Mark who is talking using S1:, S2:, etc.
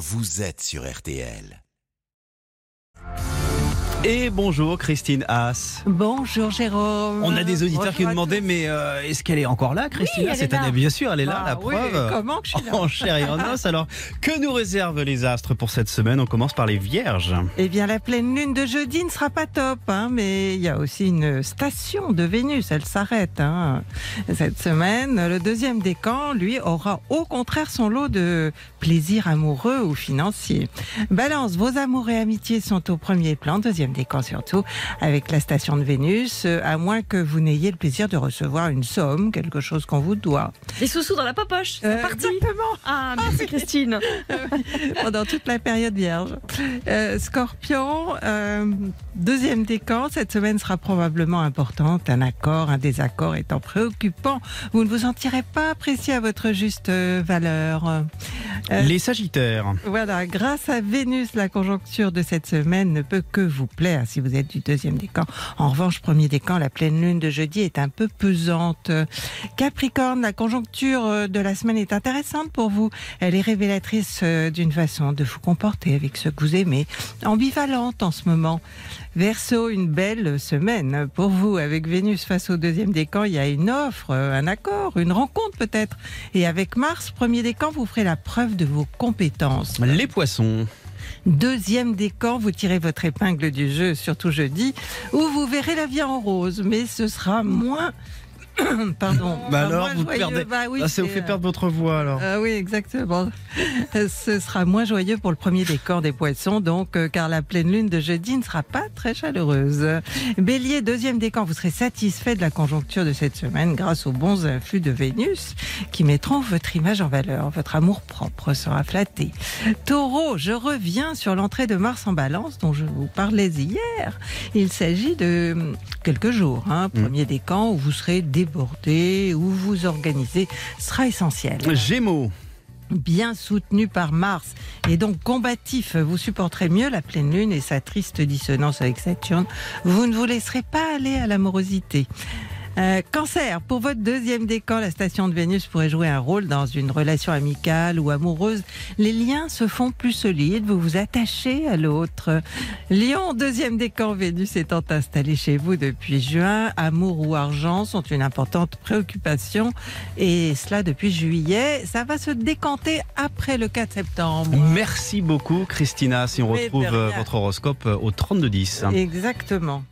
S1: vous êtes sur RTL.
S2: Et bonjour Christine Haas.
S3: Bonjour Jérôme.
S2: On a des auditeurs
S3: Bonjour
S2: qui nous demandaient, mais euh, est-ce qu'elle est encore là, Christine
S3: elle
S2: cette
S3: là.
S2: année Bien sûr, elle est là,
S3: Ah
S2: la
S3: oui,
S2: preuve.
S3: comment que je suis là
S2: En chair et en os. Alors, que nous réservent les astres pour cette semaine? On commence par les vierges.
S3: Eh bien, la pleine lune de jeudi ne sera pas top, hein, mais il y a aussi une station de Vénus, elle s'arrête hein, cette semaine. Le deuxième décan, lui, aura au contraire son lot de plaisirs amoureux ou financiers. Balance, vos amours et amitiés sont au premier plan, deuxième décan surtout, avec la station de Vénus, euh, à moins que vous n'ayez le plaisir de recevoir une somme, quelque chose qu'on vous doit.
S4: Les sous-sous dans la popoche, c'est
S3: Euh,
S4: parti.
S3: exactement.
S4: Ah, merci Christine.
S3: pendant toute la période vierge. Euh, Scorpion, euh, deuxième décan, cette semaine sera probablement importante. Un accord, un désaccord étant préoccupant, vous ne vous sentirez pas apprécié à votre juste euh, valeur. Euh,
S2: Les sagittaires.
S3: Voilà, grâce à Vénus, la conjoncture de cette semaine ne peut que vous plaire si vous êtes du deuxième décan. En revanche, premier décan, la pleine lune de jeudi est un peu pesante. Capricorne, la conjoncture euh, de la semaine est intéressante pour vous. Elle est révélatrice euh, d'une façon de vous comporter avec ceux que vous aimez, ambivalente en ce moment. Verseau, une belle semaine pour vous. Avec Vénus face au deuxième décan, il y a une offre, euh, un accord, une rencontre peut-être. Et avec Mars, premier décan, vous ferez la preuve de vos compétences.
S2: Les poissons.
S3: Deuxième décan, vous tirez votre épingle du jeu, surtout jeudi, où vous verrez la vie en rose, mais ce sera moins. Pardon.
S2: Bah alors, vous
S3: joyeux.
S2: perdez-
S3: Bah oui,
S2: Ah, ça vous fait
S3: euh,
S2: perdre votre voix alors.
S3: ah oui, exactement. Euh, Ce sera moins joyeux pour le premier décan des poissons, donc, euh, car la pleine lune de jeudi ne sera pas très chaleureuse. Bélier, deuxième décan, vous serez satisfait de la conjoncture de cette semaine grâce aux bons influx de Vénus qui mettront votre image en valeur. Votre amour propre sera flatté. Taureau, je reviens sur l'entrée de Mars en balance dont je vous parlais hier. Il s'agit de hum, quelques jours, hein,
S2: Mm.
S3: premier décan où vous serez débordé, où vous organisez sera essentiel
S2: Gémeaux.
S3: bien soutenu par Mars et donc combatif, vous supporterez mieux la pleine lune et sa triste dissonance avec Saturne. Vous ne vous laisserez pas aller à l'amorosité. Euh, cancer, pour votre deuxième décan, la station de Vénus pourrait jouer un rôle dans une relation amicale ou amoureuse. Les liens se font plus solides, vous vous attachez à l'autre. Lion, deuxième décan, Vénus étant installée chez vous depuis juin, amour ou argent sont une importante préoccupation et cela depuis juillet. Ça va se décanter après le 4 septembre.
S2: Merci beaucoup Christina. Si on
S3: Mais
S2: retrouve euh, votre horoscope euh, au 3210.
S3: Exactement.